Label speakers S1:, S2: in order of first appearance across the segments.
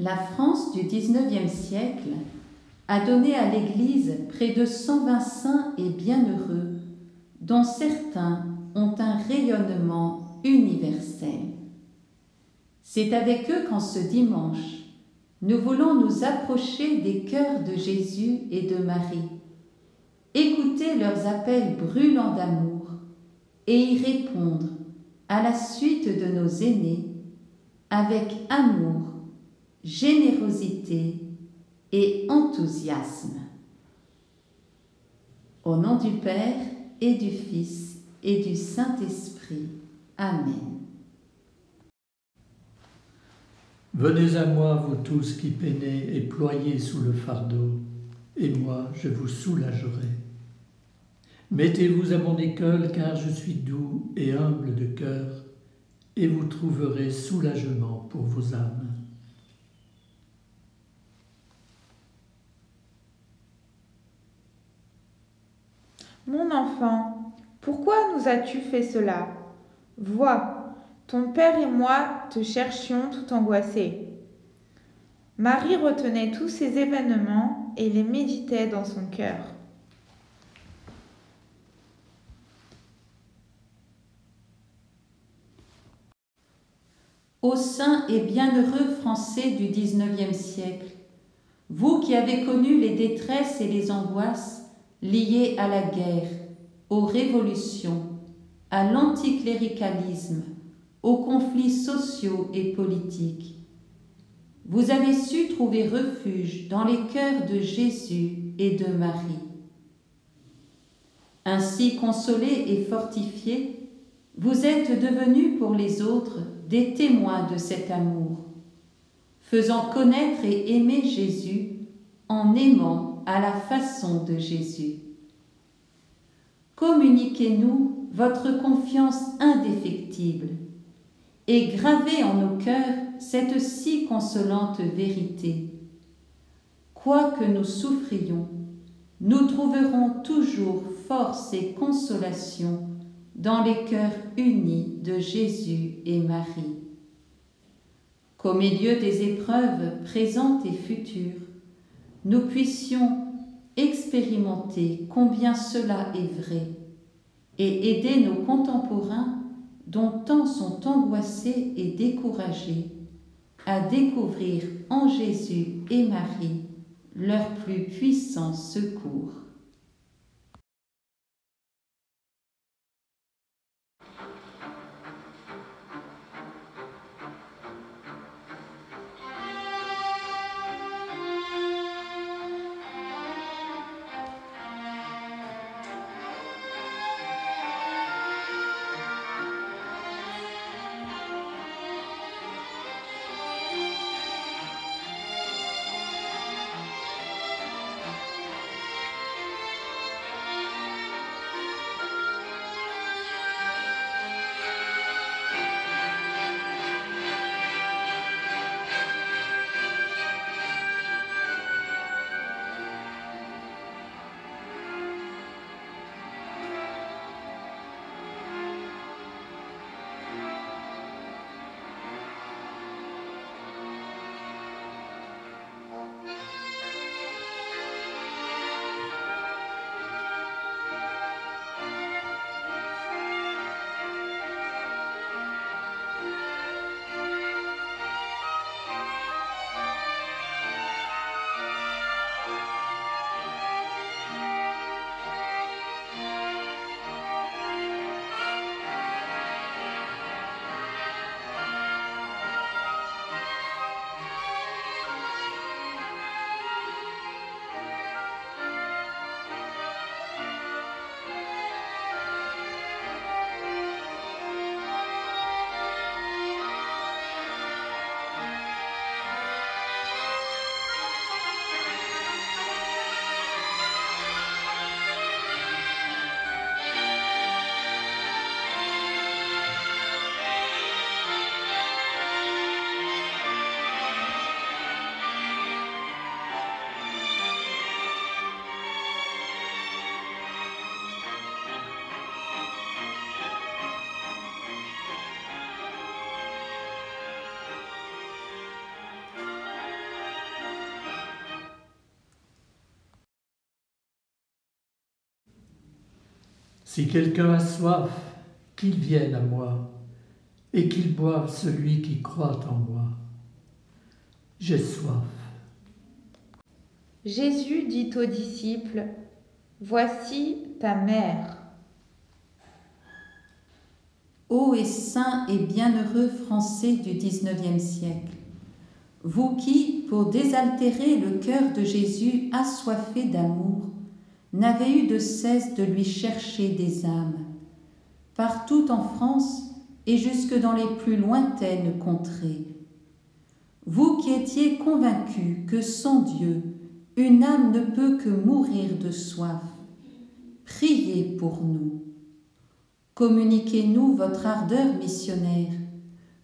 S1: La France du XIXe siècle a donné à l'Église près de 120 saints et bienheureux, dont certains ont un rayonnement universel. C'est avec eux qu'en ce dimanche, nous voulons nous approcher des cœurs de Jésus et de Marie, écouter leurs appels brûlants d'amour et y répondre à la suite de nos aînés avec amour, générosité et enthousiasme. Au nom du Père et du Fils et du Saint-Esprit. Amen.
S2: Venez à moi, vous tous qui peinez et ployez sous le fardeau, et moi je vous soulagerai. Mettez-vous à mon école, car je suis doux et humble de cœur, et vous trouverez soulagement pour vos âmes.
S3: Mon enfant, pourquoi nous as-tu fait cela? Vois, ton père et moi te cherchions tout angoissés. Marie retenait tous ces événements et les méditait dans son cœur.
S1: Ô saint et bienheureux Français du XIXe siècle, vous qui avez connu les détresses et les angoisses liées à la guerre, aux révolutions, à l'anticléricalisme, aux conflits sociaux et politiques, vous avez su trouver refuge dans les cœurs de Jésus et de Marie. Ainsi consolés et fortifiés, vous êtes devenus pour les autres des témoins de cet amour, faisant connaître et aimer Jésus en aimant à la façon de Jésus. Communiquez-nous votre confiance indéfectible et gravez en nos cœurs cette si consolante vérité. Quoi que nous souffrions, nous trouverons toujours force et consolation dans les cœurs unis de Jésus et Marie. Qu'au milieu des épreuves présentes et futures, nous puissions expérimenter combien cela est vrai et aider nos contemporains dont tant sont angoissés et découragés à découvrir en Jésus et Marie leur plus puissant secours.
S2: Si quelqu'un a soif, qu'il vienne à moi, et qu'il boive celui qui croit en moi. J'ai soif.
S3: Jésus dit aux disciples, Voici ta mère.
S1: Ô et saint et bienheureux Français du XIXe siècle, vous qui, pour désaltérer le cœur de Jésus assoiffé d'amour, n'avez eu de cesse de lui chercher des âmes, partout en France et jusque dans les plus lointaines contrées. Vous qui étiez convaincus que sans Dieu, une âme ne peut que mourir de soif, priez pour nous. Communiquez-nous votre ardeur missionnaire,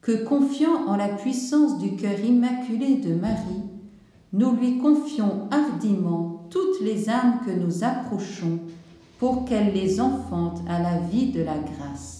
S1: que confiant en la puissance du cœur immaculé de Marie, nous lui confions hardiment toutes les âmes que nous approchons pour qu'elle les enfante à la vie de la grâce.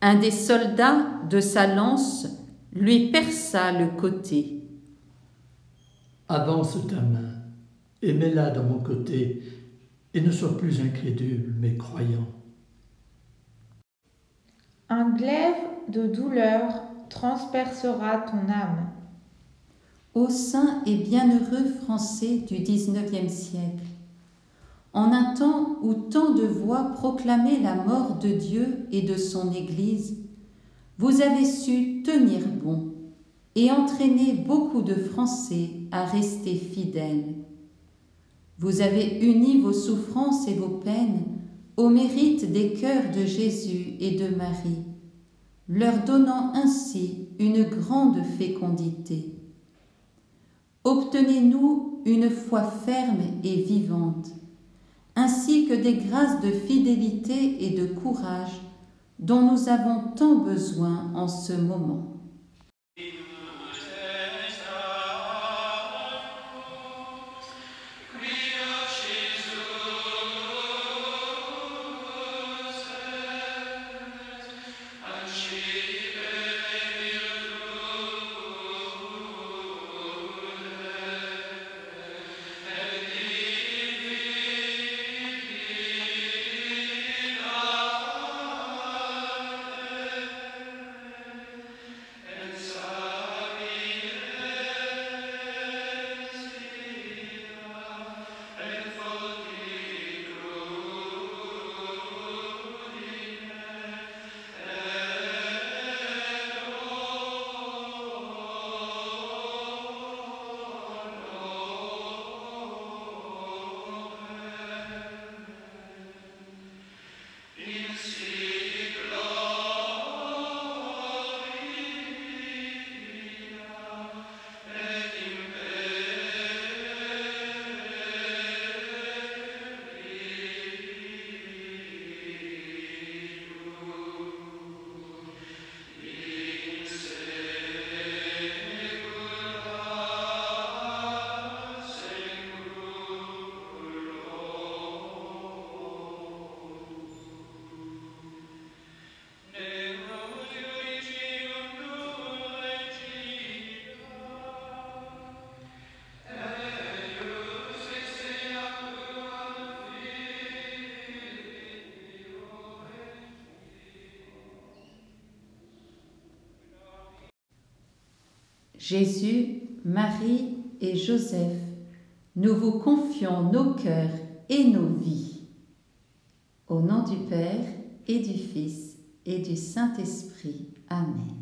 S1: Un des soldats de sa lance lui perça le côté.
S2: Avance ta main et mets-la dans mon côté, et ne sois plus incrédule, mais croyant.
S3: Un glaive de douleur transpercera ton âme.
S1: Ô saint et bienheureux Français du XIXe siècle, en un temps où tant de voix proclamaient la mort de Dieu et de son Église, vous avez su tenir bon et entraîner beaucoup de Français à rester fidèles. Vous avez uni vos souffrances et vos peines au mérite des cœurs de Jésus et de Marie, leur donnant ainsi une grande fécondité. Obtenez-nous une foi ferme et vivante ainsi que des grâces de fidélité et de courage dont nous avons tant besoin en ce moment. Jésus, Marie et Joseph, nous vous confions nos cœurs et nos vies. Au nom du Père et du Fils et du Saint-Esprit. Amen.